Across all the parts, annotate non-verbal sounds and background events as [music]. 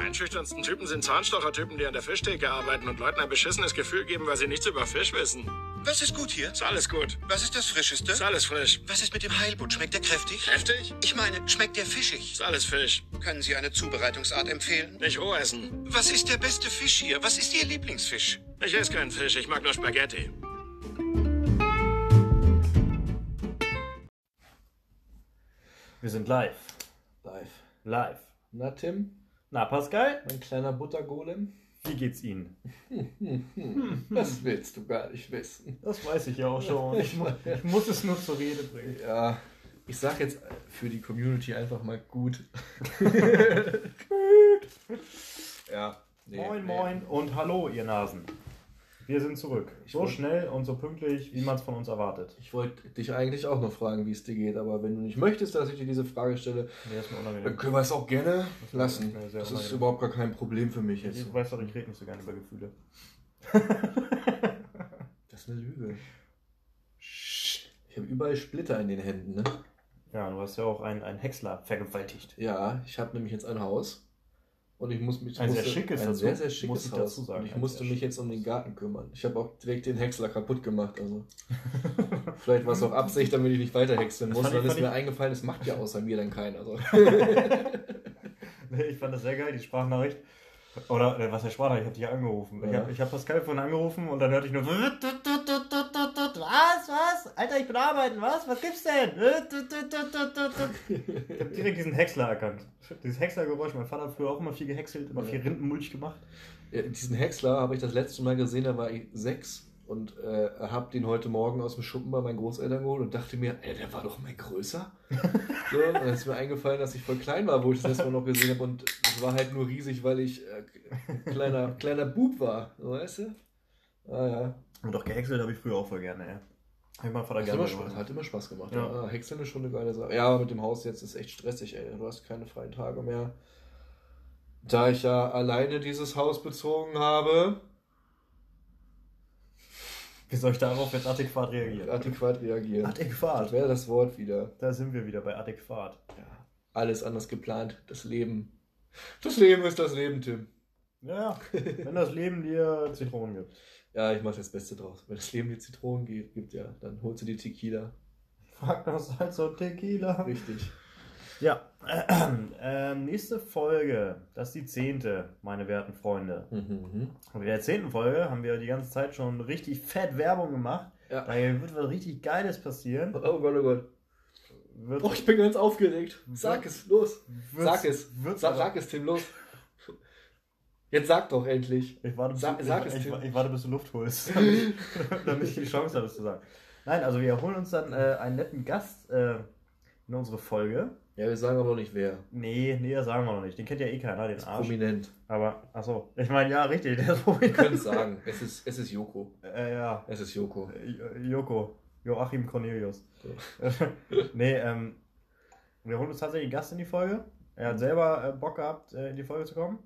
einschüchternsten Typen sind Zahnstochertypen, die an der Fischtheke arbeiten und Leuten ein beschissenes Gefühl geben, weil sie nichts über Fisch wissen. Was ist gut hier? Ist alles gut. Was ist das Frischeste? Ist alles frisch. Was ist mit dem Heilbutt? Schmeckt der kräftig? Kräftig? Ich meine, schmeckt der fischig? Ist alles Fisch. Können Sie eine Zubereitungsart empfehlen? Nicht roh essen. Was ist der beste Fisch hier? Was ist Ihr Lieblingsfisch? Ich esse keinen Fisch, ich mag nur Spaghetti. Wir sind live. Live. Live. Na, Tim, Na, Pascal? mein kleiner Buttergolem? Wie geht's Ihnen? [laughs] Das willst du gar nicht wissen. Das weiß ich ja auch schon. Ich, mu ich muss es nur zur Rede bringen. Ja, ich sag jetzt für die Community einfach mal gut. [laughs] ja. nee, moin, nee. moin und hallo, ihr Nasen. Wir sind zurück. Ich So wollt- schnell und so pünktlich, wie man es von uns erwartet. Ich wollte dich eigentlich auch noch fragen, wie es dir geht, aber wenn du nicht möchtest, dass ich dir diese Frage stelle, Nee, dann können wir es auch gerne mir- lassen. Das ist überhaupt gar kein Problem für mich jetzt. Ich weiß doch, ich rede nicht so gerne über Gefühle. [laughs] Das ist eine Lüge. Ich habe überall Splitter in den Händen, ne? Ja, du hast ja auch einen, einen Häcksler vergewaltigt. Ja, ich habe nämlich jetzt ein Haus und ich muss mich Ein musste, sehr schickes ein dazu, sehr sehr muss schickes ich Haus. dazu sagen, ich musste sehr mich jetzt um den Garten kümmern. Ich habe auch direkt den Häcksler kaputt gemacht. Also vielleicht war es auch Absicht, damit ich nicht weiter häckseln Das muss. Dann ist mir ich- eingefallen, es macht ja außer mir dann keiner. Also. [laughs] Nee, ich fand das sehr geil, die Sprachnachricht. Oder, äh, was heißt Sprachnachricht? Ich habe dich angerufen. Ich Ja. habe ich hab Pascal vorhin angerufen und dann hörte ich nur. Was, was? Alter, ich bin arbeiten, was? Was gibt's denn? Ich habe direkt diesen Häcksler erkannt. Dieses Häckslergeräusch. Mein Vater hat früher auch immer viel gehäckselt, immer viel Rindenmulch gemacht. Ja, diesen Häcksler habe ich das letzte Mal gesehen, da war ich sechs und äh, habe den heute Morgen aus dem Schuppen bei meinen Großeltern geholt und dachte mir, ey, der war doch mal größer. [laughs] so, und dann ist mir eingefallen, dass ich voll klein war, wo ich das letzte Mal noch gesehen habe und es war halt nur riesig, weil ich äh, ein kleiner, kleiner Bub war, weißt du? Ah ja. Und auch gehäckselt habe ich früher auch voll gerne, ey. Hab ich meinen Vater Hat gerne immer. Spaß, hat immer Spaß gemacht. Ja. Ja. Ah, Häckseln ist schon eine geile Sache. Ja, aber mit dem Haus jetzt ist echt stressig, ey. Du hast keine freien Tage mehr. Da ich ja alleine dieses Haus bezogen habe, Wie soll ich darauf jetzt adäquat reagieren? adäquat reagieren. Das Adäquat. wäre das Wort wieder. Da sind wir wieder bei adäquat. Ja, alles anders geplant. Das Leben. Das Leben ist das Leben, Tim. Ja, [laughs] wenn das Leben dir Zitronen gibt. Ja, ich mache das Beste draus. Wenn das Leben dir Zitronen gibt, gibt ja, dann holst du die Tequila. Fuck das halt so Tequila. Richtig. Ja, [clears throat] ähm, nächste Folge, das ist die zehnte, meine werten Freunde. Mhm. Und in der zehnten Folge haben wir die ganze Zeit schon richtig fett Werbung gemacht. Ja. Da wird was richtig Geiles passieren. Oh Gott, oh Gott. Wird, Oh, ich bin ganz aufgeregt. Sag es, los. Sag es. Sag, sag es, Tim, los. Jetzt sag doch endlich. Ich warte, bis, Sag- du, sag ich, es, ich, ich warte, bis du Luft holst, [laughs] damit, damit ich die Chance habe, das zu sagen. Nein, also wir holen uns dann äh, einen netten Gast äh, in unsere Folge. Ja, wir sagen aber noch nicht wer. Nee, nee, das sagen wir noch nicht. Den kennt ja eh keiner, den Ist Arsch. prominent. Aber, achso, ich meine, ja, richtig, der ist Wir können prominent. es sagen. Es ist, es ist Joko. Äh, ja, Es ist Joko. J- Joko. Joachim Cornelius. So. [laughs] nee, ähm, wir holen uns tatsächlich einen Gast in die Folge. Er hat selber äh, Bock gehabt, äh, in die Folge zu kommen.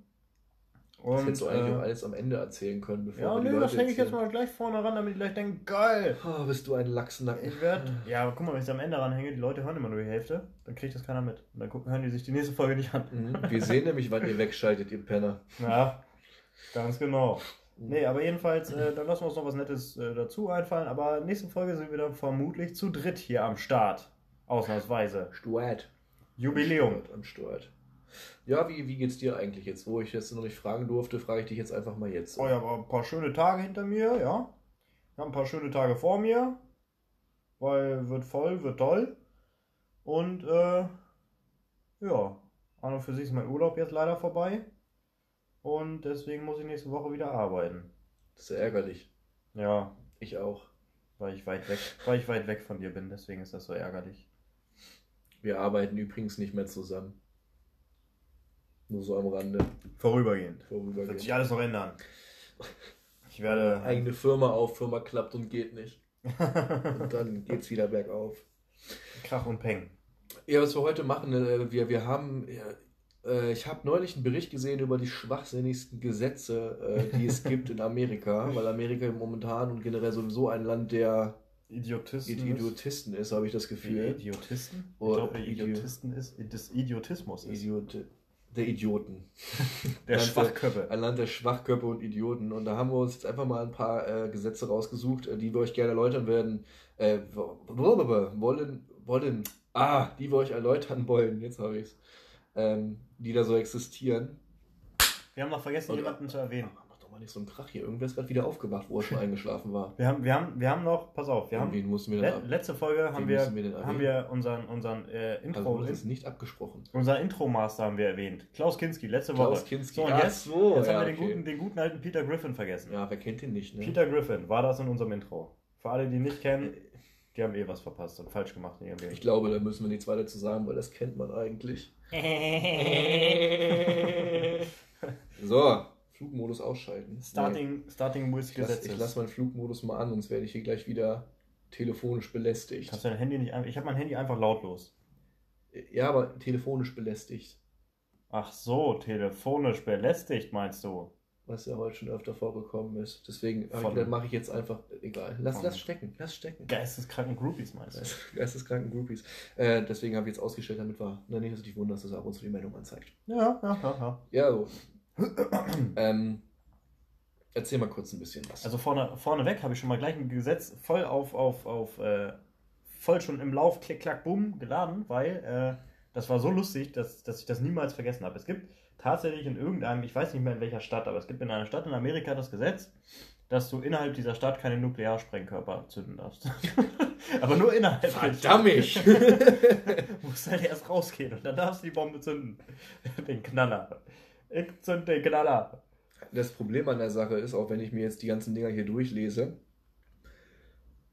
Das hättest du eigentlich äh, auch alles am Ende erzählen können, bevor ja, nö, das Leute hänge ich jetzt mal gleich vorne ran, damit die gleich denken, geil. Oh, bist du ein Lachsnacken. Ich werde, ja, guck mal, wenn ich am Ende ranhänge, die Leute hören immer nur die Hälfte, dann kriegt das keiner mit. Und dann gucken, hören die sich die nächste Folge nicht an. Mhm. Wir sehen nämlich, wann ihr wegschaltet, ihr Penner. Ja, ganz genau. Nee, aber jedenfalls, äh, dann lassen wir uns noch was Nettes äh, dazu einfallen. Aber nächste Folge sind wir dann vermutlich zu dritt hier am Start. Ausnahmsweise. Stuart. Jubiläum. Am Stuart. Ja, wie, wie geht's dir eigentlich jetzt? Wo ich jetzt noch nicht fragen durfte, frage ich dich jetzt einfach mal jetzt. Oh, ich habe ein paar schöne Tage hinter mir, ja. Ich habe ein paar schöne Tage vor mir. Weil wird voll, wird toll. Und, äh, ja. An und für sich ist mein Urlaub jetzt leider vorbei. Und deswegen muss ich nächste Woche wieder arbeiten. Das ist ja ärgerlich. Ja, Ich auch. weil ich weit weg, weil ich weit weg von dir bin, deswegen ist das so ärgerlich. Wir arbeiten übrigens nicht mehr zusammen. Nur so am Rande. Vorübergehend. Wird Vorübergehend. sich alles noch ändern. Ich werde. Eigene Firma auf, Firma klappt und geht nicht. Und dann geht's wieder bergauf. Krach und Peng. Ja, was wir heute machen, äh, wir, wir haben, äh, ich habe neulich einen Bericht gesehen über die schwachsinnigsten Gesetze, äh, die es [laughs] gibt in Amerika, weil Amerika momentan und generell sowieso ein Land der Idiotisten. Id- Idiotisten ist, habe ich das Gefühl. Idiotisten? Ich Oder glaube, Idio- Idiotisten ist des Idiotismus ist. Idiot der Idioten. [laughs] Der Land Schwachköppe. Ein Land der Schwachköpfe und Idioten. Und da haben wir uns jetzt einfach mal ein paar äh, Gesetze rausgesucht, äh, die wir euch gerne erläutern werden. Äh, wo- wollen, wollen, ah, die wir euch erläutern wollen, jetzt habe ich es. Ähm, die da so existieren. Wir haben noch vergessen, Oder- jemanden zu erwähnen. Mal nicht so einen Krach hier. Irgendwer ist gerade wieder aufgewacht, wo er schon [laughs] eingeschlafen war. Wir haben, wir haben, wir haben noch, pass auf, wir haben, Wen mussten wir le denn ab? letzte Folge haben wir, wir haben wir unseren, unseren äh, Also Intro, wurde es nicht abgesprochen. unser Intro-Master haben wir erwähnt. Klaus Kinski, letzte Woche. Klaus Kinski. So, und jetzt, so, jetzt ja, haben wir den, okay. guten, den guten alten Peter Griffin vergessen. Ja, wer kennt ihn nicht, ne? Peter Griffin war das in unserem Intro. Für alle, die ihn nicht kennen, die haben eh was verpasst und falsch gemacht in ihrem Leben. Ich glaube, da müssen wir nichts weiter zu sagen, weil das kennt man eigentlich. [laughs] [laughs] So, Flugmodus ausschalten. starting, starting with Ich lasse Gesetzes. lass meinen Flugmodus mal an, sonst werde ich hier gleich wieder telefonisch belästigt. Kannst du dein Handy nicht einfach. Ich habe mein Handy einfach lautlos. Ja, aber telefonisch belästigt. Ach so, telefonisch belästigt, meinst du? Was ja heute schon öfter vorgekommen ist. Deswegen mache ich jetzt einfach. Egal. Lass, lass stecken. Lass stecken. Geisteskranken Groupies, meinst du? Geist- [laughs] Geisteskranken Groupies. Äh, deswegen habe ich jetzt ausgestellt, damit wir na, nicht, dass du dich wunderst, dass er ab und zu die Meldung anzeigt. Ja, ja, ja, ja. Ja, so. [coughs] ähm, erzähl mal kurz ein bisschen was. Also vorne, vorneweg habe ich schon mal gleich ein Gesetz voll auf, auf, auf, äh, voll schon im Lauf, klick, klack, bumm, geladen, weil äh, das war so lustig, dass, dass ich das niemals vergessen habe. Es gibt tatsächlich in irgendeinem, ich weiß nicht mehr in welcher Stadt, aber es gibt in einer Stadt in Amerika das Gesetz, dass du innerhalb dieser Stadt keine Nuklearsprengkörper zünden darfst. [laughs] aber nur innerhalb. Verdammt! [laughs] Du musst halt erst rausgehen und dann darfst du die Bombe zünden. [laughs] Den Knaller. Ich zünd den Knaller. Das Problem an der Sache ist, auch wenn ich mir jetzt die ganzen Dinger hier durchlese,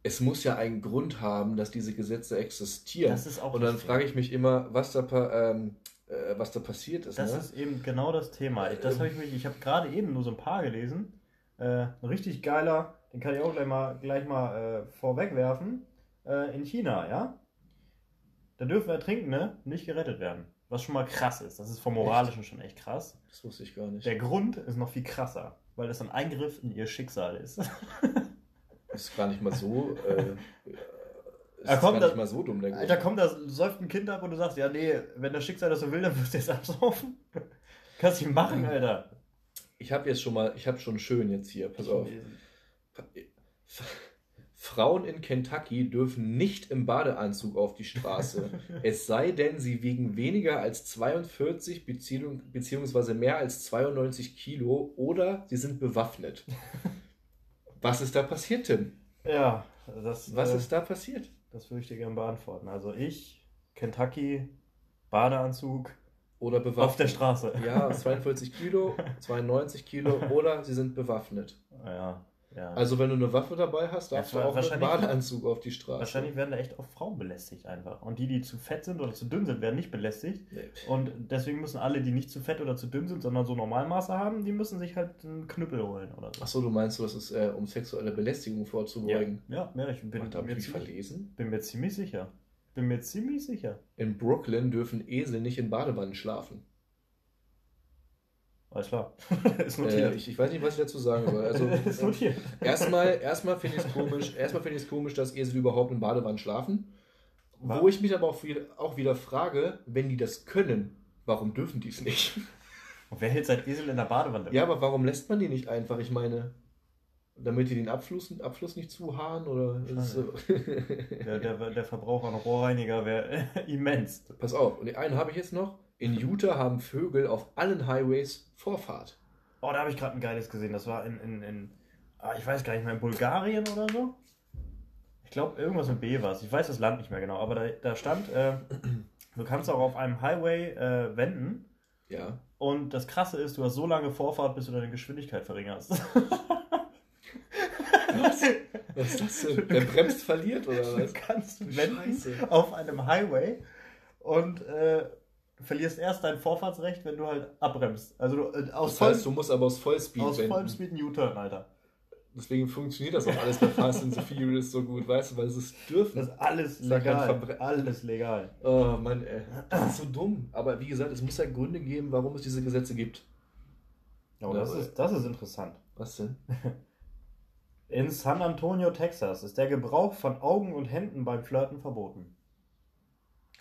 es muss ja einen Grund haben, dass diese Gesetze existieren. Das ist auch Und dann frage ich mich immer, was da, ähm, äh, was da passiert ist. Das ne? ist eben genau das Thema. Das habe ich mich, ich habe gerade eben nur so ein paar gelesen. Äh, ein richtig geiler, den kann ich auch gleich mal, gleich mal äh, vorwegwerfen. Äh, in China, ja. Da dürfen Ertrinkende nicht gerettet werden. Was schon mal krass ist. Das ist vom Moralischen schon echt krass. das wusste ich gar nicht. Der Grund ist noch viel krasser, weil das ein Eingriff in ihr Schicksal ist. [laughs] Ist gar nicht mal so. Äh, [laughs] ist Ja, komm, gar nicht mal so dumm, der Grund. Alter, kommt da säuft ein Kind ab und du sagst, ja, nee, wenn das Schicksal das so will, dann wirst du jetzt absaufen. Kannst du nicht machen, Alter. Ich habe jetzt schon mal, ich habe schon schön jetzt hier, pass auf. Frauen in Kentucky dürfen nicht im Badeanzug auf die Straße. [laughs] es sei denn, sie wiegen weniger als 42 Beziehung, beziehungsweise mehr als 92 Kilo oder sie sind bewaffnet. Was ist da passiert, Tim? Ja, das, Was äh, ist da passiert? das würde ich dir gerne beantworten. Also ich, Kentucky, Badeanzug, Oder bewaffnet? auf der Straße. Ja, 42 Kilo, [laughs] 92 Kilo oder sie sind bewaffnet. Ja, ja. Also wenn du eine Waffe dabei hast, darfst Ja, du auch mit wahrscheinlich- Badeanzug auf die Straße. Wahrscheinlich werden da echt oft Frauen belästigt einfach. Und die, die zu fett sind oder zu dünn sind, werden nicht belästigt. Nee. Und deswegen müssen alle, die nicht zu fett oder zu dünn sind, sondern so Normalmaße haben, die müssen sich halt einen Knüppel holen oder so. Achso, du meinst, das ist, äh, um sexuelle Belästigung vorzubeugen. Ja, ja ich bin, Ach, mir ich verlesen. bin mir ziemlich sicher. Bin mir ziemlich sicher. In Brooklyn dürfen Esel nicht in Badewannen schlafen. Alles klar. [laughs] ist Äh, notiert. ich, ich weiß nicht, was ich dazu sagen soll. Also, [laughs] ist äh, notiert. erstmal, erstmal finde ich es komisch, erstmal finde ich es komisch, dass Esel überhaupt in Badewannen schlafen. Wa- Wo ich mich aber auch wieder, auch wieder frage, wenn die das können, warum dürfen die es nicht? Und wer hält sein Esel in der Badewanne? Ja, aber warum lässt man die nicht einfach? Ich meine, damit die den Abfluss, Abfluss nicht zuhaaren oder so? Der, der, der Verbrauch an Rohrreiniger wäre [laughs] immens. Pass auf, und den einen habe ich jetzt noch. In Utah haben Vögel auf allen Highways Vorfahrt. Oh, da habe ich gerade ein geiles gesehen. Das war in, in, in ah, ich weiß gar nicht mehr, in Bulgarien oder so. Ich glaube, irgendwas mit B war es. Ich weiß das Land nicht mehr genau, aber da, da stand, äh, [clears throat] du kannst auch auf einem Highway äh, wenden. Ja. Und das Krasse ist, du hast so lange Vorfahrt, bis du deine Geschwindigkeit verringerst. Was? Was ist das denn? Wer bremst, verliert oder Du was? kannst wenden Scheiße. auf einem Highway und äh, verlierst erst dein Vorfahrtsrecht, wenn du halt abbremst. Also du, äh, aus, Das heißt, du musst aber aus Vollspeed aus wenden. vollem Speed einen U-Turn, Alter. Deswegen funktioniert das auch alles bei Fast and the Furious so gut, weißt du, weil es dürfen. Das ist alles Das ist ja kein legal. Alles legal. Oh Mann, ey. Das ist so dumm. Aber wie gesagt, es muss ja Gründe geben, warum es diese Gesetze gibt. Oh, das, ist, das ist interessant. Was denn? In San Antonio, Texas, ist der Gebrauch von Augen und Händen beim Flirten verboten.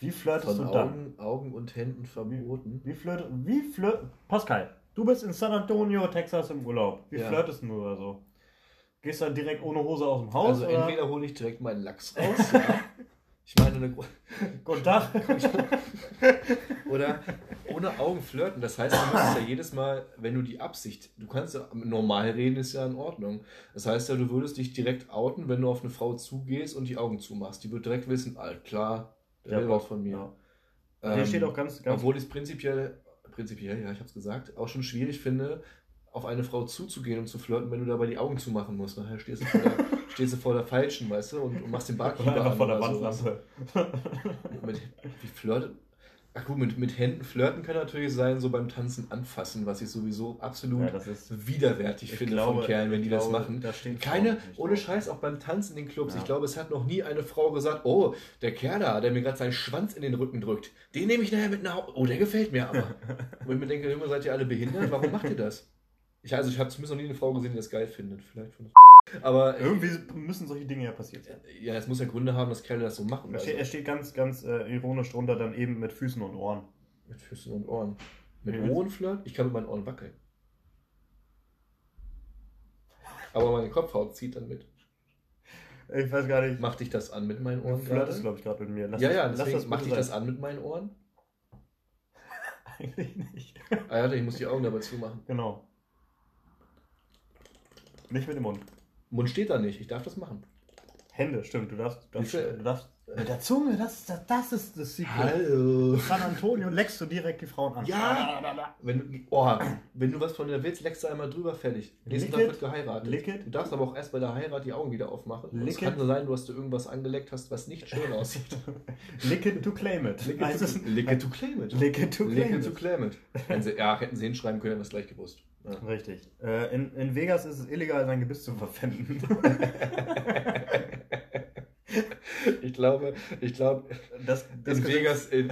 Wie flirtest Von du dann? Augen, Augen und Händen verboten. Wie flirt, wie flirt, Pascal, du bist in San Antonio, Texas im Urlaub. Wie Ja. flirtest du oder so? Gehst du dann direkt ohne Hose aus dem Haus? Also oder? entweder hole ich direkt meinen Lachs [laughs] raus, ja. Ich meine, eine, [laughs] Guten Tag. oder ohne Augen flirten. Das heißt, du musst ja jedes Mal, wenn du die Absicht, du kannst ja normal reden, ist ja in Ordnung. Das heißt ja, du würdest dich direkt outen, wenn du auf eine Frau zugehst und die Augen zumachst. Die wird direkt wissen, alt klar, der Ja, will was von mir. Ja. Ähm, Hier steht auch ganz, ganz Obwohl ich es prinzipiell, prinzipiell, ja, ich habe es gesagt, auch schon schwierig finde, auf eine Frau zuzugehen und zu flirten, wenn du dabei die Augen zumachen musst. Nachher stehst du vor der, [laughs] stehst du vor der Falschen, weißt du, und, und machst den oder Barkeeper einfach an vor der oder. Wandlampe. Mit, wie flirtet? Ach gut, mit, mit Händen flirten kann natürlich sein, so beim Tanzen anfassen, was ich sowieso absolut Ja, das ist, widerwärtig ich finde glaube, von Kerlen, wenn die das glaube, machen. da Keine, ohne drauf. Scheiß, auch beim Tanzen in den Clubs. Ja. Ich glaube, es hat noch nie eine Frau gesagt, oh, der Kerl da, der mir gerade seinen Schwanz in den Rücken drückt, den nehme ich nachher mit nach Hause. Oh, der gefällt mir aber. [laughs] Wo ich mir denke, Junge, seid ihr alle behindert? Warum macht ihr das? Ich, also, ich habe zumindest noch nie eine Frau gesehen, die das geil findet. Vielleicht von Aber äh, Irgendwie müssen solche Dinge ja passiert sein. ja, es muss ja Gründe haben, dass Kerle das so machen. Er Also, steht, er steht ganz, ganz äh, ironisch drunter, dann eben mit Füßen und Ohren. mit Füßen und Ohren. Mit Ja. Ohren flirt? Ich kann mit meinen Ohren wackeln. Aber meine Kopfhaut zieht dann mit. Ich weiß gar nicht. Macht dich das an mit meinen Du Ohren flirtest, gerade? glaube ich, gerade mit mir. Lass Ja, das- ja, lass deswegen das macht bitte dich das an mit meinen Ohren? [laughs] Eigentlich nicht. Ah ja, ich muss die Augen dabei zumachen. Genau. Nicht mit dem Mund. Mund steht da nicht, ich darf das machen. Hände, stimmt. Du darfst, du darfst, du darfst mit der Zunge, das, das, das ist das Secret. Hallo. San Antonio leckst du direkt die Frauen an. Ja. Wenn du, oh, wenn du was von der willst, leckst du einmal drüber, fertig. Nächsten Lick Tag it. wird geheiratet. Lick it. Du darfst aber auch erst bei der Heirat die Augen wieder aufmachen. Es Lick kann it. nur sein, du hast du irgendwas angeleckt hast, was nicht schön aussieht. [laughs] Lick it to claim it. Lick it, to, lick it to claim it. Lick it to Lick claim it to it. claim it. [laughs] Hätten sie, ja, hätten sie hinschreiben können, hätten wir es gleich gewusst. Ja. Richtig. Äh, in, in Vegas ist es illegal, sein Gebiss zu verpfänden. [laughs] Ich glaube, ich glaube, Das, das in Vegas, in,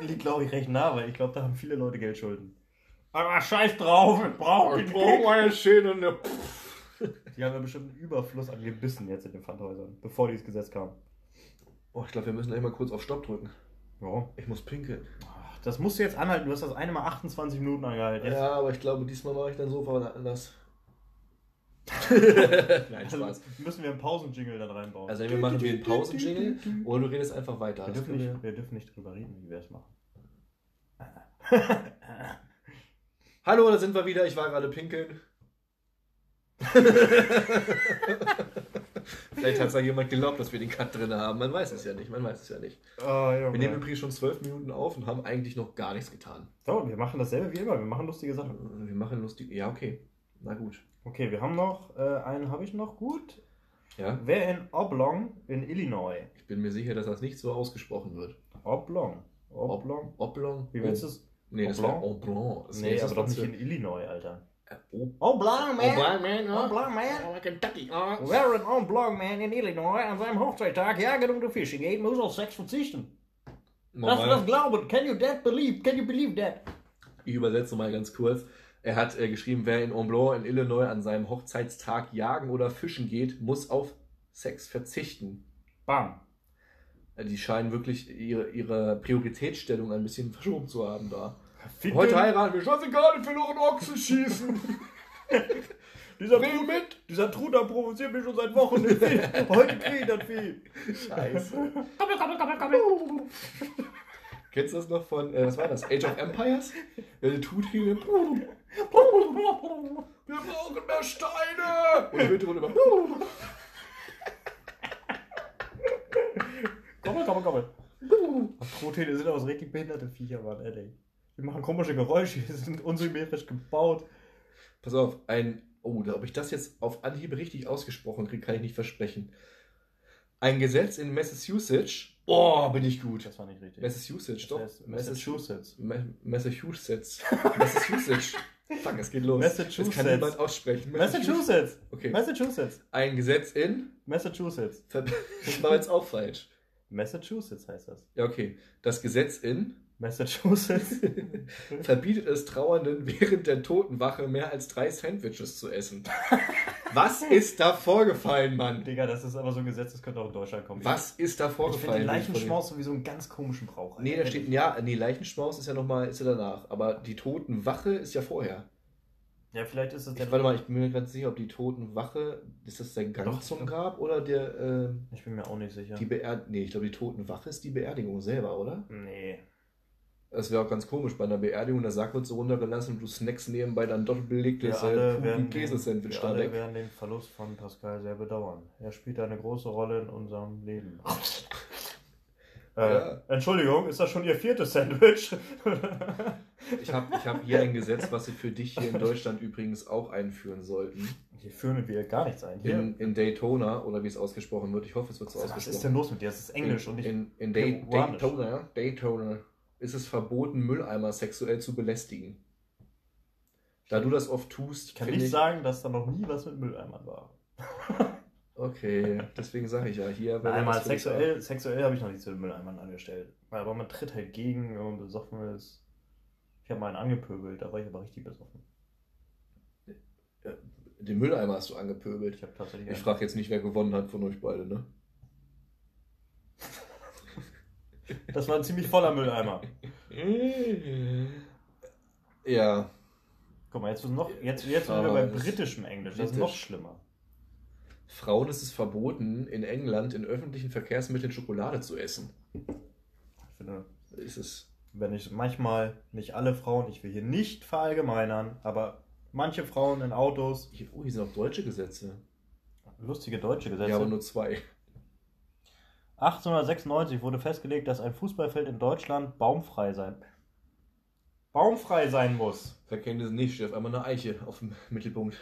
liegt, glaube ich, recht nah, weil ich glaube, da haben viele Leute Geldschulden. Aber scheiß drauf, ich brauche den ich brauche Kick. meine Schäne. Ne. Die haben ja bestimmt einen Überfluss an Gebissen jetzt in den Pfandhäusern, bevor dieses Gesetz kam. Oh, ich glaube, wir müssen gleich mal kurz auf Stopp drücken. Ja. Ich muss pinkeln. Das musst du jetzt anhalten. Du hast das eine Mal 28 Minuten angehalten. Jetzt. Ja, aber ich glaube, diesmal mache ich dein Sofa anders. [laughs] Nein, Spaß. Also müssen wir einen Pausenjingle dann reinbauen. Also entweder machen wir einen Pausenjingle oder du redest einfach weiter. wir, dürfen nicht, wir dürfen nicht drüber reden, wie wir es machen. [laughs] Hallo, da sind wir wieder. Ich war gerade pinkeln. [laughs] Vielleicht hat es ja jemand geglaubt, dass wir den Cut drin haben. Man weiß es ja nicht. Man weiß es ja nicht. Oh, Wir nehmen übrigens schon zwölf Minuten auf und haben eigentlich noch gar nichts getan. So, wir machen dasselbe wie immer. Wir machen lustige Sachen. Wir machen lustig. Ja, okay. Na gut. Okay, wir haben noch, äh, einen habe ich noch gut. Ja, Wer in Oblong in Illinois? ich bin mir sicher, dass das nicht so ausgesprochen wird. Oblong. Oblong? Oblong? Wie willst du es? Nee, das Oblong? wäre Oblong. Das Nee, aber das doch nicht in Illinois, Alter. Ob- Oblong, man! Oblong, man, ja. Oblong, man! Oh, Kentucky, oh. Wer in Oblong, man in Illinois an seinem Hochzeittag jagen die Fische geht, muss auf Sex verzichten. Lass Normal. das glauben. Can you that believe? Can you believe that? Ich übersetze mal ganz kurz. Er hat äh, geschrieben, wer in Omblon in Illinois an seinem Hochzeitstag jagen oder fischen geht, muss auf Sex verzichten. Bam. Äh, Die scheinen wirklich ihre, ihre Prioritätsstellung ein bisschen verschoben zu haben da. Ficken. Heute heiraten wir, scheißegal, ich will noch einen Ochsen schießen. [laughs] Dieser Trud, mit. dieser Truder provoziert mich schon seit Wochen. Heute krieg ich das Vieh. Scheiße. Kommel, kommel, kommel, kommel. Kennst du das noch von, äh, was war das? Age of Empires? Der tut hier. Wir brauchen mehr Steine! Und im Hintergrund immer. Kommel, kommel, kommel. Truthähne sind auch so richtig behinderte Viecher, Mann, ehrlich. Die machen komische Geräusche, [laughs] die sind unsymmetrisch gebaut. Pass auf, ein. Oh, ob ich das jetzt auf Anhieb richtig ausgesprochen kriege, kann ich nicht versprechen. Ein Gesetz in Massachusetts. Oh, bin ich gut. Das war nicht richtig. Massachusetts, doch. Das heißt Massachusetts. Ma- Massachusetts. Massachusetts. [laughs] Fuck, es geht los. Massachusetts. Das kann niemand aussprechen. Massachusetts. Okay. Massachusetts. Ein Gesetz in. Massachusetts. [laughs] Das war jetzt auch falsch. Massachusetts heißt das. Ja, okay. Das Gesetz in Massachusetts. [laughs] verbietet es Trauernden während der Totenwache mehr als drei Sandwiches zu essen. Was [laughs] ist da vorgefallen, Mann? Digga, das ist aber so ein Gesetz, das könnte auch in Deutschland kommen. Was ist da Ich finde vorgefallen? den Leichenschmaus sowieso einen ganz komischen Brauch. Nee, da steht, ja, nee, Leichenschmaus ist ja nochmal, ist ja danach. Aber die Totenwache ist ja vorher. Ja, vielleicht ist es der. Ich, warte mal, ich bin mir ganz sicher, ob die Totenwache, ist das der Gang Doch, zum Grab oder der, äh, Ich bin mir auch nicht sicher. die Beerdigung? Nee, ich glaube, die Totenwache ist die Beerdigung selber, oder? Nee. Das wäre auch ganz komisch, bei einer Beerdigung, der Sarg wird so runtergelassen und du snackst nebenbei dann doch belegtes Wir äh, Käsesandwich wir da weg. werden den Verlust von Pascal sehr bedauern. Er spielt eine große Rolle in unserem Leben. [laughs] äh, Ja. Entschuldigung, ist das schon Ihr viertes Sandwich? [laughs] Ich habe ich hab hier ein Gesetz, was sie für dich hier in Deutschland übrigens auch einführen sollten. Hier führen wir gar nichts ein. Hier. In, in Daytona, oder wie es ausgesprochen wird. Ich hoffe, es wird so Was ausgesprochen. ist denn los mit dir? Das ist Englisch in, und nicht. in, in Day. Daytona, Daytona ist es verboten, Mülleimer sexuell zu belästigen. Da du das oft tust, ich kann nicht sagen, dass da noch nie was mit Mülleimern war. [laughs] Okay, deswegen sage ich ja hier. wenn Nein, man mal das für dich sexuell, sexuell habe ich noch nichts mit Mülleimern angestellt. Aber man tritt halt gegen, wenn man besoffen ist. Ich habe mal einen angepöbelt, da war ich aber richtig besoffen. Den Mülleimer hast du angepöbelt. Ich. Ich frage jetzt nicht, wer gewonnen hat von euch beide, ne? Das war ein ziemlich voller Mülleimer. Ja, Guck mal, jetzt noch, jetzt, jetzt sind wir bei britischem Englisch. Das ist noch schlimmer. Frauen ist es verboten, in England in öffentlichen Verkehrsmitteln Schokolade zu essen. Ich finde, Ist es. wenn ich manchmal, nicht alle Frauen, ich will hier nicht verallgemeinern, aber manche Frauen in Autos, Hier, oh, hier sind auch deutsche Gesetze. lustige deutsche Gesetze. Ja, aber nur zwei. 1896 wurde festgelegt, dass ein Fußballfeld in Deutschland baumfrei sein, baumfrei sein muss. Verkennen Sie nicht, steht auf einmal eine Eiche auf dem Mittelpunkt.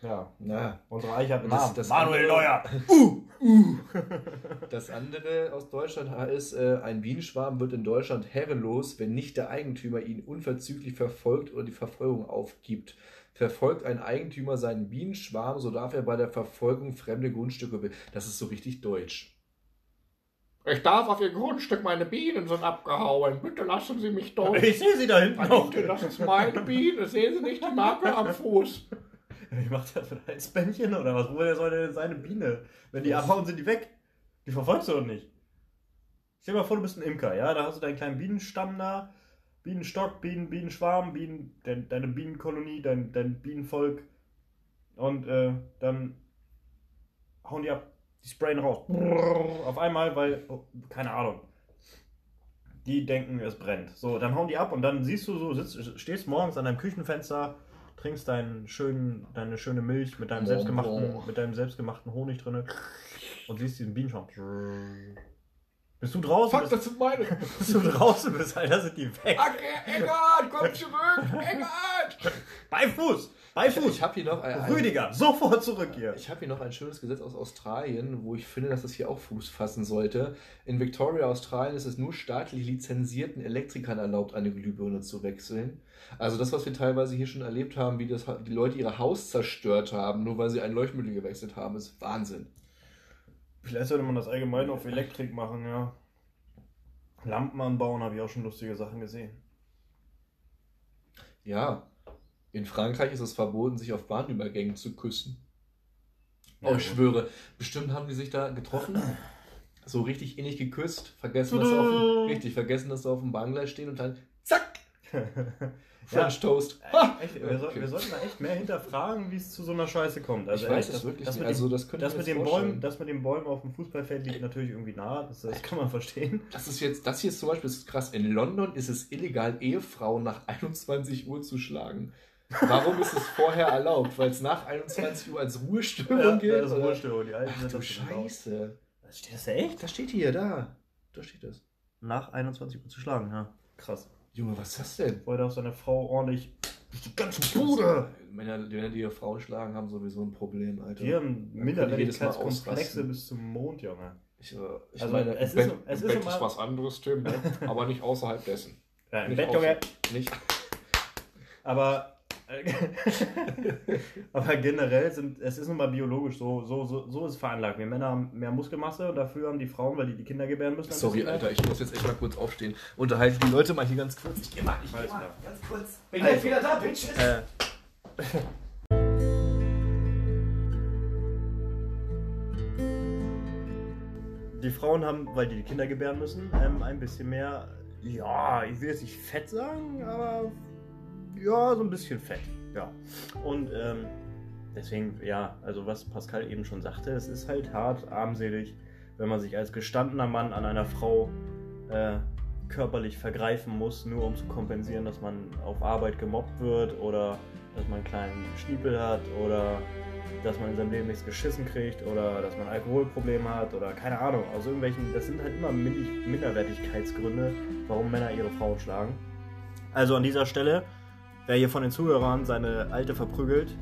Ja, Na, unsere Eiche hat einen Das- Namen. das Manuel andere- Neuer. [laughs] [laughs] Das andere aus Deutschland ist, äh, ein Bienenschwarm wird in Deutschland herrenlos, wenn nicht der Eigentümer ihn unverzüglich verfolgt oder die Verfolgung aufgibt. Verfolgt ein Eigentümer seinen Bienenschwarm, so darf er bei der Verfolgung fremde Grundstücke. Das ist so richtig deutsch. Ich darf auf Ihr Grundstück, meine Bienen sind abgehauen. Bitte lassen Sie mich durch. Ich sehe sie da hinten noch. Bitte, das ist meine Biene. Sehen Sie nicht die Marke am Fuß? Wie macht das für ein Halsbändchen oder was? Woher soll denn seine Biene? Wenn die abhauen, sind die weg. Die verfolgst du doch nicht. Stell dir mal vor, du bist ein Imker, ja? Da hast du deinen kleinen Bienenstamm da. Bienenstock, Bienen, Bienenschwarm, Bienen, dein, deine Bienenkolonie, dein, dein Bienenvolk. Und äh, dann hauen die ab. Die sprayen raus. Auf einmal, weil, oh, keine Ahnung. Die denken, es brennt. So, dann hauen die ab und dann siehst du so, sitzt, stehst morgens an deinem Küchenfenster, trinkst deinen schönen, deine schöne Milch mit deinem selbstgemachten, mit deinem selbstgemachten Honig drin und siehst diesen Bienenschwarm. Bist du draußen? Fuck, bist, das sind meine. [laughs] bis du draußen bist, Alter, sind die weg. Eggert, komm zurück. [laughs] Eggert. Bei Fuß! Bei Ich, Fuß! ich habe hier noch ein, Rüdiger, sofort zurück hier. Ich habe hier noch ein schönes Gesetz aus Australien, wo ich finde, dass das hier auch Fuß fassen sollte. In Victoria, Australien, ist es nur staatlich lizenzierten Elektrikern erlaubt, eine Glühbirne zu wechseln. Also das, was wir teilweise hier schon erlebt haben, wie das, die Leute ihr Haus zerstört haben, nur weil sie ein Leuchtmittel gewechselt haben, ist Wahnsinn. Vielleicht sollte man das allgemein auf Elektrik machen, ja. Lampen anbauen, habe ich auch schon lustige Sachen gesehen. Ja, in Frankreich ist es verboten, sich auf Bahnübergängen zu küssen. Ja, oh, ich schwöre, bestimmt haben die sich da getroffen, so richtig innig geküsst, vergessen, dass sie auf dem, richtig, vergessen, dass sie auf dem Bahngleis stehen und dann zack, French Toast. Ha! Echt, [laughs] wir, soll, Okay. wir sollten da echt mehr hinterfragen, wie es zu so einer Scheiße kommt. Also ich weiß echt, es wirklich das nicht. Mit Also das das, mit den Bäumen, das mit den Bäumen auf dem Fußballfeld liegt natürlich irgendwie nahe. Das, das kann man verstehen. Das ist jetzt, das hier ist zum Beispiel das ist krass. In London ist es illegal, Ehefrauen nach 21 Uhr zu schlagen. Warum ist es vorher erlaubt? Weil es nach 21 Uhr als Ruhestörung gilt? das ist oder? Ruhestörung. Die Alten Ach du das. Scheiße. Was steht das da echt? Das steht hier, da. Da steht das. Nach 21 Uhr zu schlagen, ja. Krass. Junge, was ist das denn? Wollte auf seine Frau ordentlich die ganze Bude. Männer, die Männer, die ihre Frauen schlagen, haben sowieso ein Problem, Alter. Die haben Minderwertigkeitskomplexe bis zum Mond, Junge. Ich, äh, ich Also, meine, es im ist, Bett, es ist Bett ist was anderes, Tim. [laughs] Aber nicht außerhalb dessen. Ja, im nicht Bett, Junge. nicht. Aber [laughs] Aber generell sind, es ist nun mal biologisch so, so, so, so ist es veranlagt. Wir Männer haben mehr Muskelmasse und dafür haben die Frauen, weil die die Kinder gebären müssen. Sorry. Alter, ich muss jetzt echt mal kurz aufstehen. Unterhalte die Leute mal hier ganz kurz. Ich geh mal, ich geh mal klar. ganz kurz. Bin gleich wieder da, Bitches. Äh, die Frauen haben, weil die die Kinder gebären müssen, ähm, ein bisschen mehr, ja, ich will jetzt nicht fett sagen, aber ja, so ein bisschen fett, ja. Und ähm, deswegen, ja, also was Pascal eben schon sagte, es ist halt hart, armselig, wenn man sich als gestandener Mann an einer Frau äh, körperlich vergreifen muss, nur um zu kompensieren, dass man auf Arbeit gemobbt wird oder dass man einen kleinen Schniepel hat oder dass man in seinem Leben nichts geschissen kriegt oder dass man Alkoholprobleme hat oder keine Ahnung. Aus irgendwelchen, das sind halt immer Min- Minderwertigkeitsgründe, warum Männer ihre Frauen schlagen. Also an dieser Stelle, wer hier von den Zuhörern seine Alte verprügelt,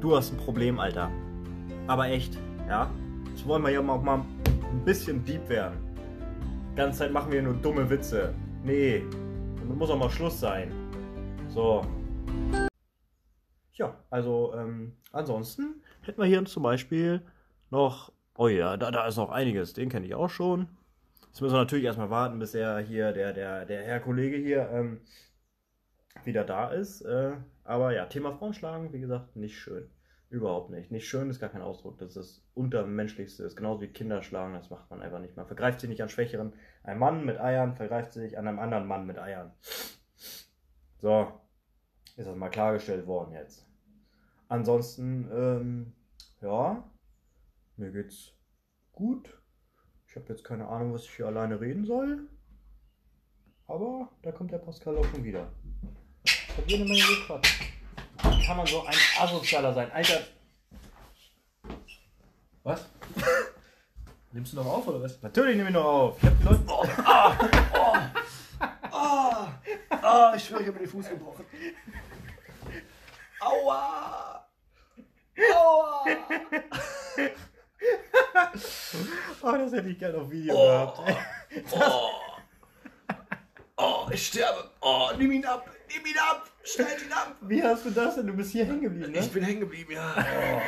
du hast ein Problem, Alter. Aber echt, ja? Jetzt wollen wir ja auch mal ein bisschen deep werden. Die ganze Zeit machen wir nur dumme Witze. Nee, damit muss auch mal Schluss sein. So. Ja, also ähm, ansonsten hätten wir hier zum Beispiel noch. Oh ja, da, da ist noch einiges. Den kenne ich auch schon. Jetzt müssen wir natürlich erstmal warten, bis er hier, der, der, der Herr Kollege hier, ähm, wieder da ist. Äh, aber ja, Thema Frauenschlagen, wie gesagt, nicht schön. Überhaupt nicht. Nicht schön ist gar kein Ausdruck. Das ist das Untermenschlichste. Das ist genauso wie Kinder schlagen. Das macht man einfach nicht. Man vergreift sich nicht an Schwächeren. Ein Mann mit Eiern vergreift sich an einem anderen Mann mit Eiern. So. Ist das mal klargestellt worden jetzt. Ansonsten, ähm, ja. Mir geht's gut. Ich habe jetzt keine Ahnung, was ich hier alleine reden soll. Aber da kommt der Pascal auch schon wieder. Ich habe jede Menge gequatscht. Wie kann man so ein Asozialer sein? Alter, Was? Nimmst du noch auf oder was? natürlich nehme ich noch auf. Ich hab die Leute. Oh, Ah, ah, ich schwöre, ich habe mir den Fuß gebrochen. Aua! Aua! [laughs] oh, das hätte ich gerne auf Video Oh. gehabt. Oh. [laughs] oh, ich sterbe. Oh, nimm ihn ab. Nimm ihn ab. Schneid ihn ab. Wie hast du das denn? Du bist hier hängen geblieben, ne? Ich bin hängen geblieben, ja. Oh.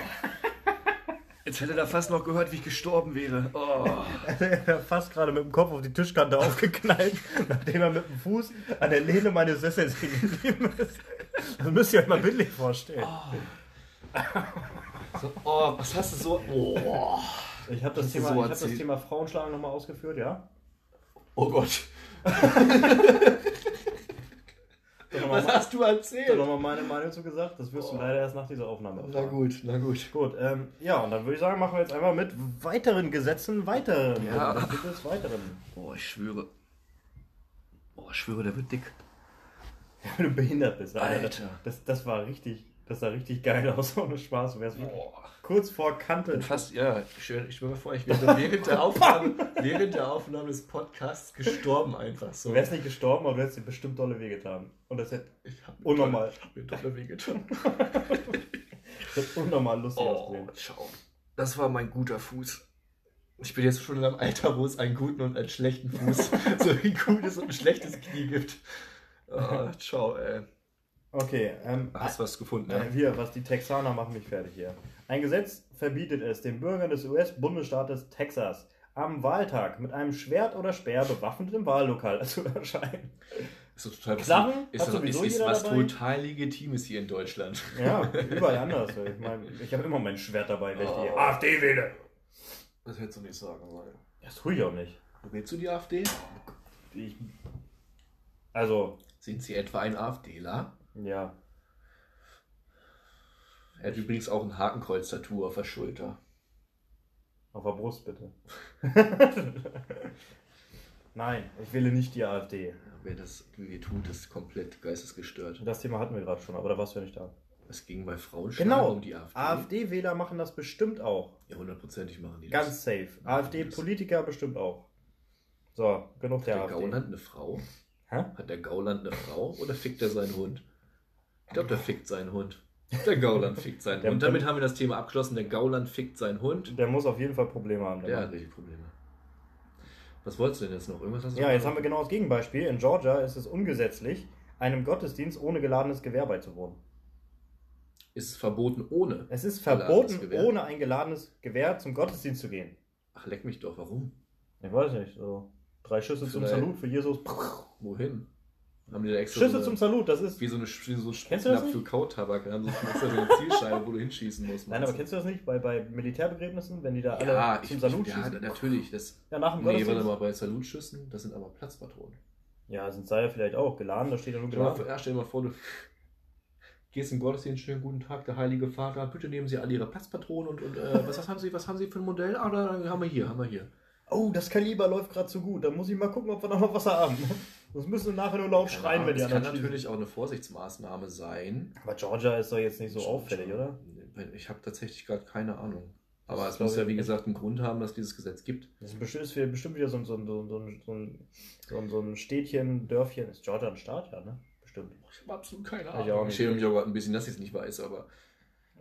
Jetzt hätte er fast noch gehört, wie ich gestorben wäre. Oh. Er hat fast gerade mit dem Kopf auf die Tischkante aufgeknallt, nachdem er mit dem Fuß an der Lehne meines Sessels hängen geblieben ist. Das müsst ihr euch mal bildlich vorstellen. So, oh, was hast du so? Oh, Ich habe das, Thema, so ich hab das? Thema Frauenschlagen nochmal ausgeführt, ja? oh Gott. [laughs] Was nochmal hast du erzählt? noch mal meine Meinung zu gesagt. Das wirst du Oh. leider erst nach dieser Aufnahme Na erfahren. gut, na gut. Gut, ähm, ja, und dann würde ich sagen, machen wir jetzt einfach mit weiteren Gesetzen weiteren. Ja. Was gibt es weiteren? Oh, ich schwöre. Oh, ich schwöre, der wird dick. [laughs] Wenn du behindert bist, Alter. Das, das war richtig, das sah richtig geil [laughs] aus, ohne Spaß. Du wärst wirklich Boah. kurz vor Kante. bin fast, ja, ich schwöre, ich schwöre vor, ich wäre während der [laughs] Aufnahme, während der Aufnahme des Podcasts gestorben einfach so. Du wärst nicht gestorben, aber du hättest dir bestimmt dolle wehgetan. Und das hätte, Ich hab mir Unnormal. dolle- Ich hab mir dolle wehgetan. [laughs] das hätte unnormal lustig Oh, ausgesehen. schau. Das war mein guter Fuß. Ich bin jetzt schon in einem Alter, wo es einen guten und einen schlechten Fuß, so ein gutes und ein schlechtes Knie gibt. Oh, ciao, ey. Okay, ähm, Hast was gefunden, ne? äh, hier, was die Texaner machen mich fertig hier. Ein Gesetz verbietet es den Bürgern des US-Bundesstaates Texas am Wahltag mit einem Schwert oder Speer bewaffnet im Wahllokal [laughs] zu erscheinen. Ist doch total Knarren ist, hat doch- ist, ist was dabei. total Legitimes hier in Deutschland. Ja, [laughs] überall anders. Ich meine, ich habe immer mein Schwert dabei, wenn ich die Oh. AfD wähle. Das hättest du nicht sagen sollen. Das tue ich auch nicht. Willst du die AfD? Ich, also, Sind sie etwa ein AfDler? Ja. Er hat übrigens auch ein Hakenkreuz-Tattoo auf der Schulter. Auf der Brust bitte. [laughs] Nein, ich wähle nicht die AfD. Wer das wie tut, ist komplett geistesgestört. Das Thema hatten wir gerade schon, aber da warst du ja nicht da. Es ging bei Frauen Genau. um die AfD. AfD-Wähler machen das bestimmt auch. Ja, hundertprozentig machen die Ganz safe. AfD-Politiker bestimmt auch. So, genug das. der, Hat der AfD. Gauland eine Frau? Hä? Hat der Gauland eine Frau oder fickt er seinen Hund? Ich glaube, der fickt seinen Hund. Der Gauland fickt seinen [laughs] Der- Hund. Damit haben wir das Thema abgeschlossen. Der Gauland fickt seinen Hund. Der muss auf jeden Fall Probleme haben. der Der hat richtig Probleme. Was wolltest du denn jetzt noch? Irgendwas hast du Ja, noch jetzt haben wir genau das Gegenbeispiel. In Georgia ist es ungesetzlich, einem Gottesdienst ohne geladenes Gewehr beizuwohnen. Ist es verboten ohne? Es ist verboten, Gewehr? ohne ein geladenes Gewehr zum Gottesdienst zu gehen. Ach, leck mich doch, warum? Ich weiß nicht, so drei Schüsse zum Vielleicht- Salut für Jesus. Wohin? Haben die da extra Schüsse so eine, zum Salut, das ist. wie so eine wie so ein Schnapp für? Kautabak. Haben extra so eine Zielscheibe, wo du hinschießen musst. Nein, aber kennst du das nicht? Bei, bei Militärbegräbnissen, wenn die da alle ja, zum ich, Salut ja, schießen? natürlich. Das, Ja, nach dem nee, warte mal, bei Salutschüssen, das sind aber Platzpatronen. Ja, sind Seier vielleicht auch geladen, da steht ja nur geladen. ja, stell dir mal vor, du gehst den Gottesdienst, schönen guten Tag, der Heilige Vater, bitte nehmen Sie alle Ihre Platzpatronen und, und äh, was, was, haben Sie, was haben Sie für ein Modell? Ah, da haben wir hier, haben wir hier. Oh, das Kaliber läuft gerade so gut. Da muss ich mal gucken, ob wir noch was haben. Sonst müssen wir nachher nur laut Keine schreien, Ahnung, wenn die das kann anderen natürlich auch eine Vorsichtsmaßnahme sein. Aber Georgia ist doch jetzt nicht so auffällig, oder? Ich habe tatsächlich gerade keine Ahnung. Aber Das es muss ja, ich wie gesagt, einen Grund haben, dass dieses Gesetz gibt. Das ist bestimmt, bestimmt wieder so ein, so, ein, so, ein, so, ein, so, ein, Städtchen, Dörfchen. Ist Georgia ein Staat? Ja, ne? Bestimmt. Ich habe absolut keine Ich Ahnung. auch Ich, schäme mich auch gerade ein bisschen, dass ich es nicht weiß, aber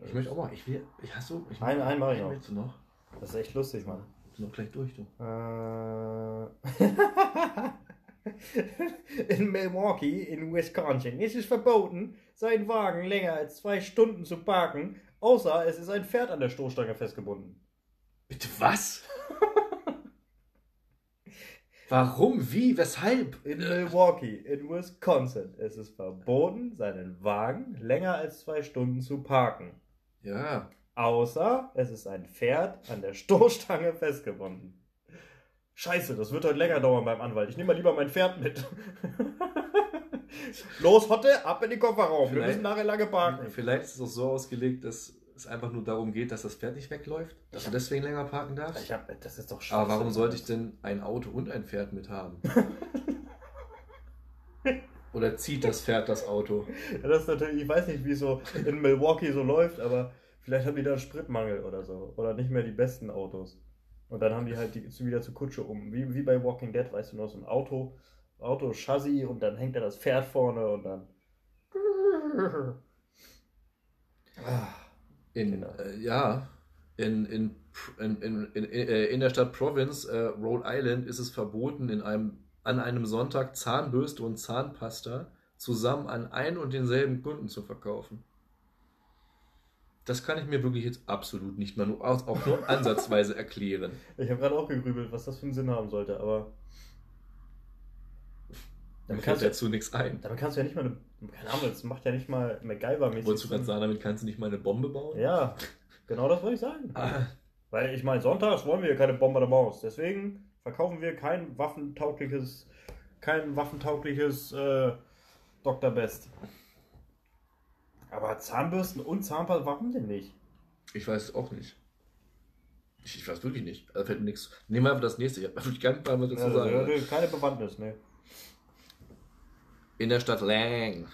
ich möchte auch mal. Ich will. Ich hast du? Ich Einen- einen mach ich noch. Willst du noch? Das ist echt lustig, Mann. Bist du noch gleich durch, du. Äh, [laughs] [laughs] in Milwaukee, in Wisconsin, ist es verboten, seinen Wagen länger als zwei Stunden zu parken, außer es ist ein Pferd an der Stoßstange festgebunden. Bitte was? Warum? Wie? Weshalb? In Milwaukee, in Wisconsin, ist es verboten, seinen Wagen länger als zwei Stunden zu parken, ja. außer es ist ein Pferd an der Stoßstange festgebunden. Scheiße, das wird heute länger dauern beim Anwalt. Ich nehme mal lieber mein Pferd mit. [laughs] Los, Hotte, ab in den Kofferraum. Wir Vielleicht- müssen nachher lange parken. Vielleicht ist es auch so ausgelegt, dass es einfach nur darum geht, dass das Pferd nicht wegläuft, dass du deswegen länger parken darfst. Ich hab, das ist doch Aber warum sollte ich denn ein Auto und ein Pferd mit haben? [laughs] Oder zieht das Pferd das Auto? Ja, Das ist natürlich, ich weiß nicht, wie es so in Milwaukee so läuft, aber vielleicht haben die da einen Spritmangel oder so. Oder nicht mehr die besten Autos. Und dann haben die halt die, wieder zur Kutsche um. Wie, wie bei Walking Dead, weißt du, noch so ein Auto, Auto, Chassis und dann hängt da das Pferd vorne und dann. Ah, In, Genau. äh, ja, in, in, in, in, in, äh, in der Stadt Province, äh, Rhode Island, ist es verboten, in einem, an einem Sonntag Zahnbürste und Zahnpasta zusammen an ein und denselben Kunden zu verkaufen. Das kann ich mir wirklich jetzt absolut nicht mal nur, auch nur [laughs] ansatzweise erklären. Ich habe gerade auch gegrübelt, was das für einen Sinn haben sollte, aber. Damit kannst, du, dazu nichts ein. damit kannst du ja nicht mal eine. Keine Ahnung, das macht ja nicht mal MacGyver-mäßig. Wolltest du gerade sagen, damit kannst du nicht mal eine Bombe bauen? Ja, genau das wollte ich sagen. Ah, Weil ich meine, sonntags wollen wir ja keine Bomber der Maus. Deswegen verkaufen wir kein waffentaugliches, kein waffentaugliches äh, Dr. Best. Aber Zahnbürsten und Zahnpasta, warum denn nicht? ich weiß es auch nicht. Ich, ich weiß wirklich nicht. Da fällt mir nichts. Nehmen wir einfach das nächste. Ich habe wirklich keinen Plan, was dazu Also, sagen. äh, keine Bewandtnis, ne? In der Stadt Lang.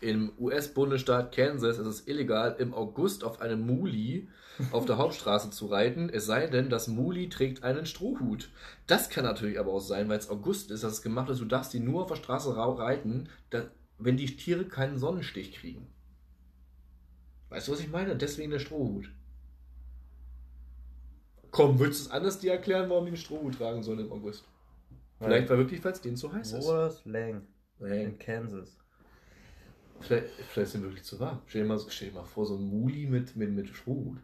Im US-Bundesstaat Kansas ist es illegal, im August auf einem Muli auf der Hauptstraße zu reiten, es sei denn, das Muli trägt einen Strohhut. Das kann natürlich aber auch sein, weil es August ist, dass es gemacht ist, du darfst die nur auf der Straße ra- reiten, wenn die Tiere keinen Sonnenstich kriegen. Weißt du, was ich meine? Deswegen der Strohhut. Komm, würdest du es anders dir erklären, warum die einen Strohhut tragen sollen im August? Vielleicht war wirklich, weil es denen zu heiß ist. das? Lang. Lang. In Kansas. Vielleicht, vielleicht ist es wirklich zu warm. Stell dir mal, stell dir mal vor, so ein Muli mit, mit, mit Strohhut.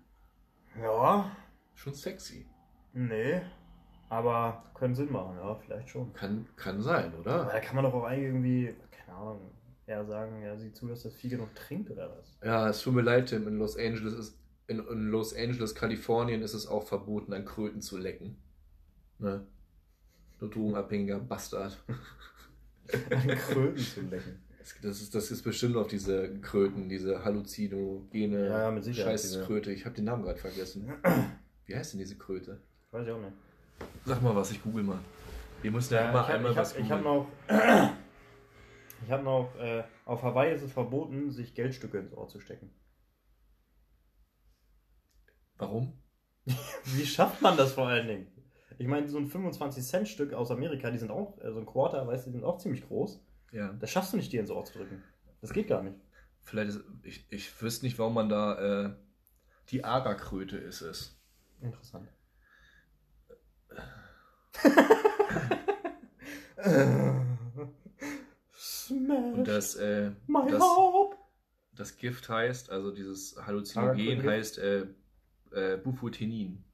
Ja, Schon sexy. nee. Aber können Sinn machen, ja, vielleicht schon. Kann, kann sein, Aber oder? da kann man doch auch irgendwie, keine Ahnung, eher sagen, ja, sieh zu, dass das Vieh genug trinkt oder was. Ja, es tut mir leid, Tim. In Los Angeles ist, in, in Los Angeles, Kalifornien ist es auch verboten, an Kröten zu lecken. Ne? Du drogenabhängiger Bastard. [laughs] An Kröten zu lecken. Das, ist, das ist bestimmt auf diese Kröten, diese halluzinogene Ja, ja, Scheißkröte. Ich habe den Namen gerade vergessen. [clears throat] Wie heißt denn diese Kröte? Weiß ich auch nicht. Sag mal was, ich google mal. Wir müssen ja, Ja, immer ich habe einmal ich was hab, ich hab googeln. noch, [clears throat] ich hab noch äh, auf Hawaii ist es verboten, sich Geldstücke ins Ohr zu stecken. Warum? [laughs] Wie schafft man das vor allen Dingen? Ich meine, so ein 25-Cent-Stück aus Amerika, die sind auch, äh, so ein Quarter, weißt du, die sind auch ziemlich groß. Ja. Das schaffst du nicht, dir ins Ohr zu drücken. Das geht gar nicht. Vielleicht ist, ich, ich wüsste nicht, warum man da äh, die Agerkröte ist es. Interessant. [laughs] [laughs] das, äh, das, das Gift heißt, also dieses Halluzinogen heißt äh, äh, Bufotenin.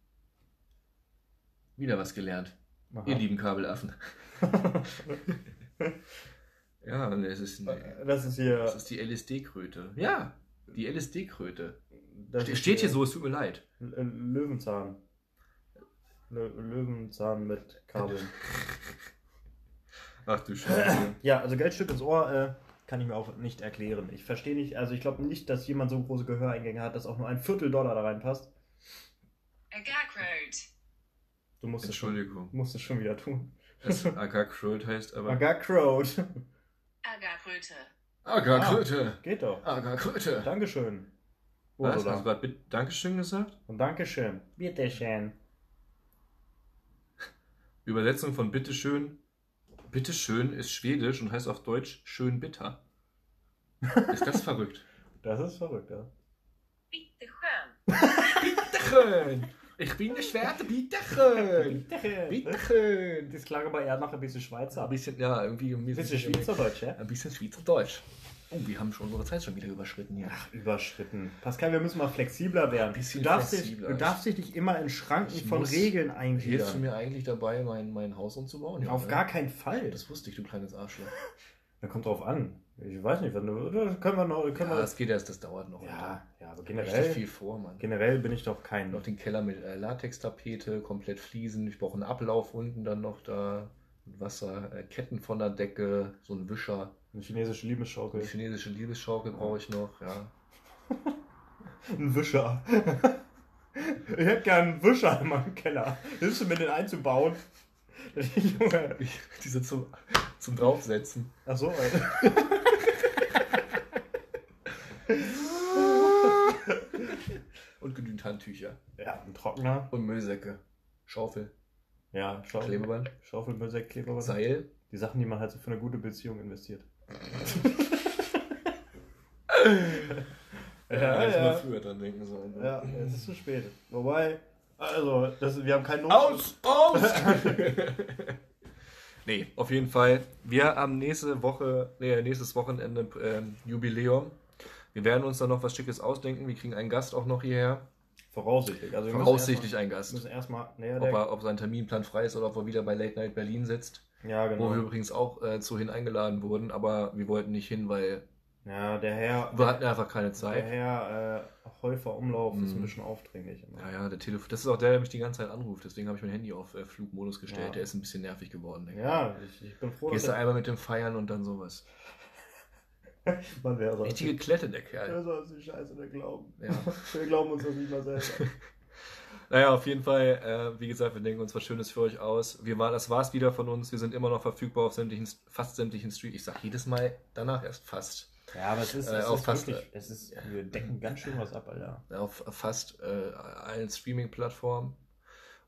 Wieder was gelernt. Aha. Ihr lieben Kabelaffen. [laughs] ja, und es ist, Das ist hier. das ist die LSD-Kröte. Ja, die LSD-Kröte. Ste- Steht hier so, es tut mir leid. L- Löwenzahn. Lö Löwenzahn mit Kabeln. [laughs] Ach du Scheiße. [clears throat] Ja, also Geldstück ins Ohr äh, kann ich mir auch nicht erklären. Ich verstehe nicht, also ich glaube nicht, dass jemand so große Gehöreingänge hat, dass auch nur ein Viertel Dollar da reinpasst. A gag road. Du musst es schon, musst es schon wieder tun. Das [laughs] Aga-Kröte heißt aber. Agak-Road. A gag route. Aga-Kröte. Geht doch. Aga-Kröte. Dankeschön. Was? Hast du Ursula. gerade Dankeschön gesagt? Und Dankeschön. Bitteschön. Übersetzung von bitteschön. Bitteschön ist schwedisch und heißt auf Deutsch schön bitter. Ist das [laughs] verrückt? Das ist verrückt, ja. Bitte schön. Bitteschön. Ich bin der Schwerte, bitteschön. Bitteschön. Bitteschön. Das klang aber eher nach ein bisschen Schweizer. Ein bisschen, ja, irgendwie ein Ein bisschen Schweizerdeutsch, ja? Ein bisschen Schweizerdeutsch. Oh, wir haben schon unsere Zeit schon wieder überschritten hier. Ach, überschritten. Pascal, wir müssen mal flexibler werden. Du, darfst dich, flexibler. du darfst dich nicht immer in Schranken Ich von Regeln Hilfst du eingliedern. mir eigentlich dabei, mein, mein Haus umzubauen? Auf ne? gar keinen Fall. Das wusste ich, du kleines Arschloch. [laughs] Da kommt drauf an. Ich weiß nicht, wenn du. Können wir noch. Können Ja, wir, das geht erst, das dauert noch. ja, ja, aber generell, viel vor, Mann. generell bin ich doch kein. Noch den Keller mit äh, Latextapete, komplett Fliesen. Ich brauche einen Ablauf unten dann noch da. Wasser, äh, Ketten von der Decke, so ein Wischer. Eine chinesische Eine Liebesschaukel. chinesische Liebesschaukel brauche ich noch, ja. [laughs] Ein Wischer. ich hätte gern einen Wischer in meinem Keller. Hilfst du mir den einzubauen? Junge. [laughs] Ich, diese zum, zum Draufsetzen. Achso, Alter. [laughs] Und genügend Handtücher. Ja, ein Trockner. Und Müllsäcke. Schaufel. Ja, Schaufel. Klebeband. Schaufel, Müllsack, Klebeband. Seil. Die Sachen, die man halt so für eine gute Beziehung investiert. Ja, ich mal früher dran denken sollen. ne? Ja, es ist zu spät. Wobei, also, das, wir haben keinen Not Aus! Aus! [laughs] nee, auf jeden Fall. Wir haben nächste Woche, nee, nächstes Wochenende ähm, Jubiläum. Wir werden uns dann noch was Schickes ausdenken. Wir kriegen einen Gast auch noch hierher. Voraussichtlich. Also Voraussichtlich ein erstmal- Gast. müssen erstmal. Nee, Ob, er, ob sein Terminplan frei ist oder ob er wieder bei Late Night Berlin sitzt. Ja, Wo wir genau. übrigens auch äh, zu hin eingeladen wurden, aber wir wollten nicht hin, weil Ja, der Herr. wir hatten einfach keine Der Zeit. Herr äh, Häufer Umlauf ist ein Mhm. bisschen aufdringlich. immer. Ja, ja, der Telefon. Das ist auch der, der mich die ganze Zeit anruft. Deswegen habe ich mein Handy auf äh, Flugmodus gestellt. Ja. Der ist ein bisschen nervig geworden. denke ich. Ja, ich, ich bin froh, Gehst du einmal mit dem Feiern und dann sowas. [laughs] man wäre so. Richtige Klette, der Wer Kerl. soll uns die Scheiße nicht glauben? Ja. Wir glauben uns das nicht mal selber. [laughs] Naja, auf jeden Fall, äh, wie gesagt, wir denken uns was Schönes für euch aus. Wir war, das war's wieder von uns. Wir sind immer noch verfügbar auf sämtlichen, fast sämtlichen Street. Ich sag jedes Mal danach erst fast. Ja, aber es ist, Äh, es ist fast, wirklich, es ist, wir decken ganz schön was ab, Alter. Auf fast äh, allen Streaming-Plattformen.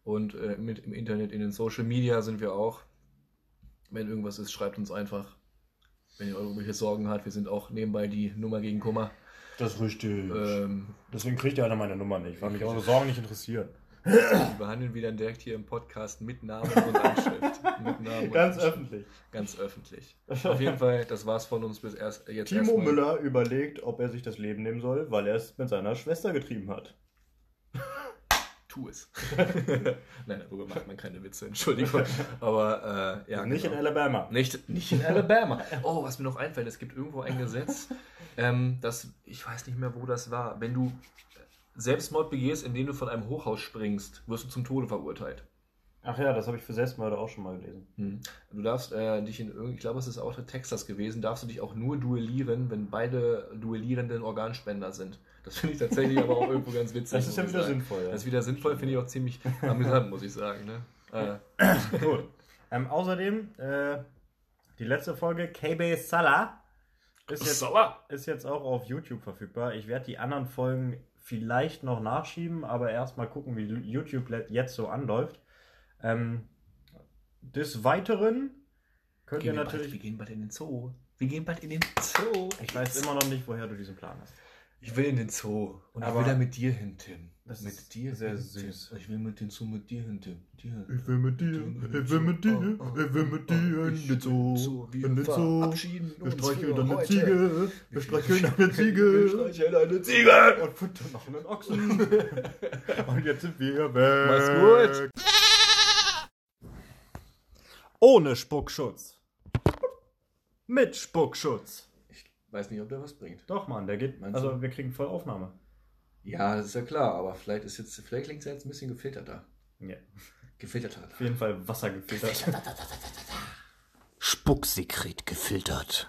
Und äh, mit im Internet, in den Social Media sind wir auch. Wenn irgendwas ist, schreibt uns einfach. Wenn ihr irgendwelche Sorgen habt, wir sind auch nebenbei die Nummer gegen Kummer. Das ist richtig. Ähm, Deswegen kriegt ihr einer meine Nummer nicht, weil mich eure Sorgen nicht interessieren. die behandeln wir dann direkt hier im Podcast mit Namen und Anschrift. [laughs] mit Namen Ganz Anschrift. öffentlich. Ganz öffentlich. Auf jeden Fall, das war's von uns bis erst jetzt. Timo erstmal. Müller überlegt, ob er sich das Leben nehmen soll, weil er es mit seiner Schwester getrieben hat. Tu es. [laughs] Nein, darüber macht man keine Witze, Entschuldigung. Aber äh, ja. nicht genau. in Alabama. Nicht, nicht in Alabama. Oh, was mir noch einfällt, es gibt irgendwo ein Gesetz, ähm, das, ich weiß nicht mehr, wo das war. Wenn du Selbstmord begehst, indem du von einem Hochhaus springst, wirst du zum Tode verurteilt. Ach ja, das habe ich für Selbstmörder auch schon mal gelesen. Hm. Du darfst äh, dich in irgendwie, ich glaube, es ist auch in Texas gewesen, darfst du dich auch nur duellieren, wenn beide Duellierenden Organspender sind. Das finde ich tatsächlich aber auch irgendwo ganz witzig. Das ist ja wieder sagen. sinnvoll. Ja. Das ist wieder sinnvoll, finde ich auch ziemlich amüsant, muss ich sagen. Ne? Äh, Cool. Ähm, außerdem, äh, die letzte Folge, KB Salah, ist jetzt, Sauer! ist jetzt auch auf YouTube verfügbar. Ich werde die anderen Folgen vielleicht noch nachschieben, aber erstmal gucken, wie YouTube jetzt so anläuft. Ähm, des Weiteren könnt ihr Gehen wir, bald, wir natürlich. gehen bald in den Zoo. Wir gehen bald in den Zoo. Ich weiß immer noch nicht, woher du diesen Plan hast. Ich will in den Zoo. Und Aber- ich will da mit dir hin, Tim. Das mit ist dir sehr hin, süß. Tim. Ich will mit den Zoo mit dir hin, Tim. Dir. Ich will mit dir, ich will mit dir, ich will mit dir in den Zoo, Wir in den Zoo. Wir streicheln eine heute. Ziege, wir streicheln eine Wir Ziege streicheln eine Ziege. und füttern noch einen Ochsen. [laughs] Und jetzt sind wir weg. Mach's gut. Ohne Spuckschutz. Mit Spuckschutz. Ich weiß nicht, ob der was bringt. Doch, Mann, der geht. Meinst Also, du? wir kriegen voll Aufnahme. Ja, das ist ja klar, aber vielleicht ist jetzt, vielleicht klingt es jetzt ein bisschen gefilterter. Ja. Gefilterter. Auf jeden Fall Wasser gefiltert. Spucksekret gefiltert.